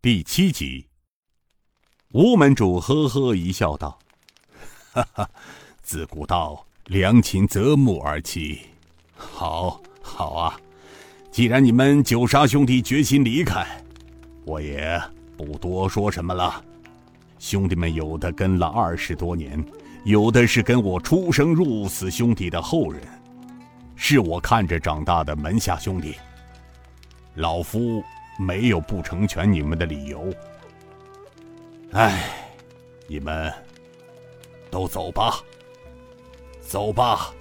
第七集，吴门主呵呵一笑，道：“哈哈，自古道良禽择木而栖，好，好啊！既然你们九杀兄弟决心离开，我也不多说什么了。兄弟们有的跟了二十多年，有的是跟我出生入死兄弟的后人，是我看着长大的门下兄弟。老夫。”没有不成全你们的理由。哎，你们都走吧，走吧。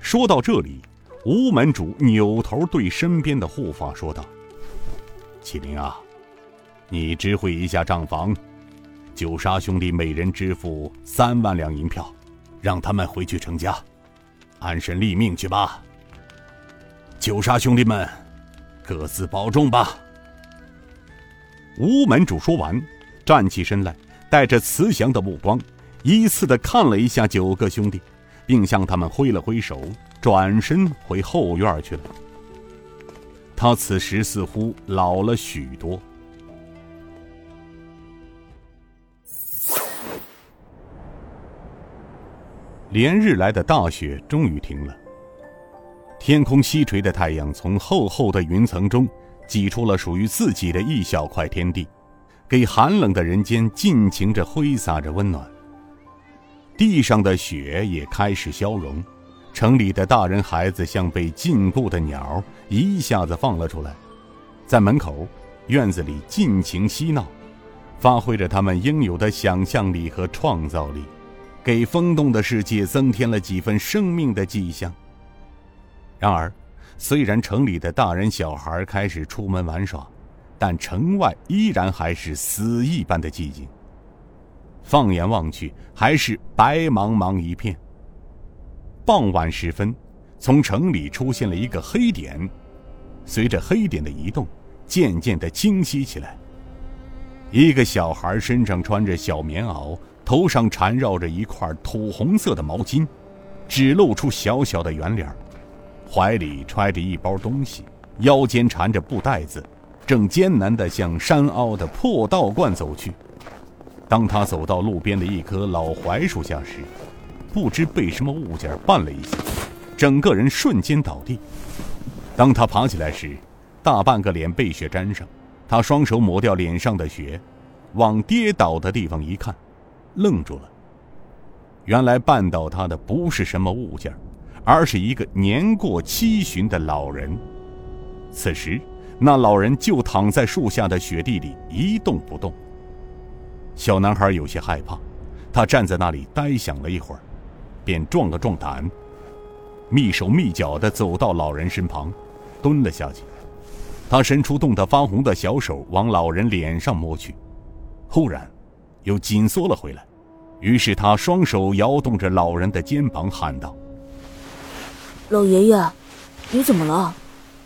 说到这里，吴门主扭头对身边的护法说道：“启灵啊，你知会一下账房，九杀兄弟每人支付三万两银票，让他们回去成家，安身立命去吧。九杀兄弟们。”各自保重吧。吴门主说完，站起身来，带着慈祥的目光，依次的看了一下九个兄弟，并向他们挥了挥手，转身回后院去了。他此时似乎老了许多。连日来的大雪终于停了。天空西垂的太阳从厚厚的云层中挤出了属于自己的一小块天地，给寒冷的人间尽情着挥洒着温暖。地上的雪也开始消融，城里的大人孩子像被禁锢的鸟，一下子放了出来，在门口、院子里尽情嬉闹，发挥着他们应有的想象力和创造力，给风动的世界增添了几分生命的迹象。然而，虽然城里的大人小孩开始出门玩耍，但城外依然还是死一般的寂静。放眼望去，还是白茫茫一片。傍晚时分，从城里出现了一个黑点，随着黑点的移动，渐渐的清晰起来。一个小孩身上穿着小棉袄，头上缠绕着一块土红色的毛巾，只露出小小的圆脸。怀里揣着一包东西，腰间缠着布袋子，正艰难地向山凹的破道观走去。当他走到路边的一棵老槐树下时，不知被什么物件绊了一下，整个人瞬间倒地。当他爬起来时，大半个脸被雪沾上。他双手抹掉脸上的雪，往跌倒的地方一看，愣住了。原来绊倒他的不是什么物件。而是一个年过七旬的老人。此时，那老人就躺在树下的雪地里一动不动。小男孩有些害怕，他站在那里呆想了一会儿，便壮了壮胆，蹑手蹑脚地走到老人身旁，蹲了下去。他伸出冻得发红的小手往老人脸上摸去，忽然，又紧缩了回来。于是他双手摇动着老人的肩膀，喊道。老爷爷，你怎么了？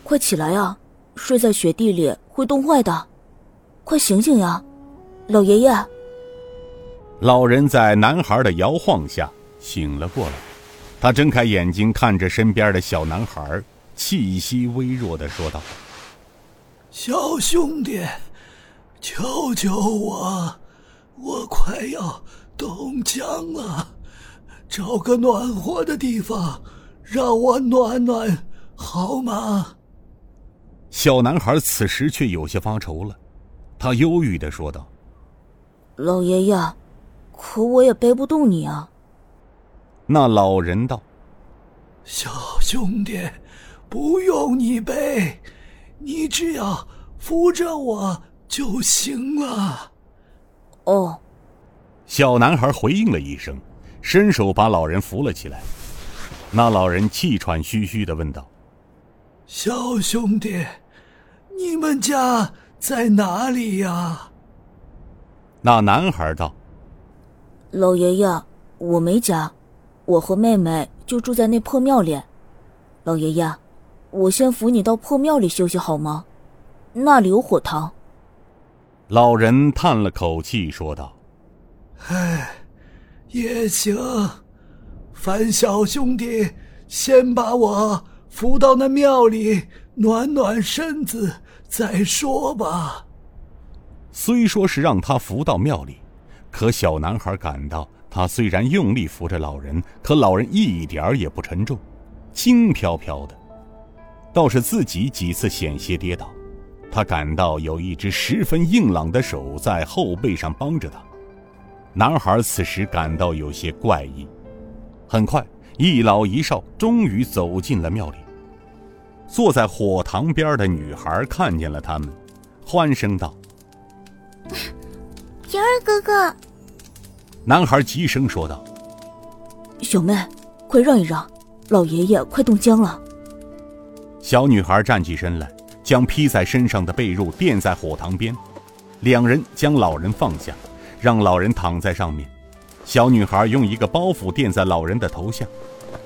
快起来呀！睡在雪地里会冻坏的，快醒醒呀！老爷爷。老人在男孩的摇晃下醒了过来，他睁开眼睛看着身边的小男孩，气息微弱的说道：“小兄弟，救救我，我快要冻僵了，找个暖和的地方。”让我暖暖好吗？小男孩此时却有些发愁了，他忧郁的说道：“老爷爷，可我也背不动你啊。”那老人道：“小兄弟，不用你背，你只要扶着我就行了。”哦，小男孩回应了一声，伸手把老人扶了起来。那老人气喘吁吁的问道：“小兄弟，你们家在哪里呀？”那男孩道：“老爷爷，我没家，我和妹妹就住在那破庙里。老爷爷，我先扶你到破庙里休息好吗？那里有火塘。”老人叹了口气说道：“唉，也行。”樊小兄弟，先把我扶到那庙里暖暖身子再说吧。虽说是让他扶到庙里，可小男孩感到，他虽然用力扶着老人，可老人一点儿也不沉重，轻飘飘的。倒是自己几次险些跌倒，他感到有一只十分硬朗的手在后背上帮着他。男孩此时感到有些怪异。很快，一老一少终于走进了庙里。坐在火塘边的女孩看见了他们，欢声道：“平儿哥哥！”男孩急声说道：“小妹，快让一让，老爷爷快冻僵了。”小女孩站起身来，将披在身上的被褥垫在火塘边，两人将老人放下，让老人躺在上面。小女孩用一个包袱垫在老人的头下，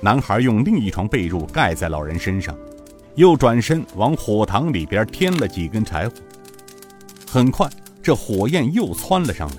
男孩用另一床被褥盖在老人身上，又转身往火塘里边添了几根柴火。很快，这火焰又窜了上来。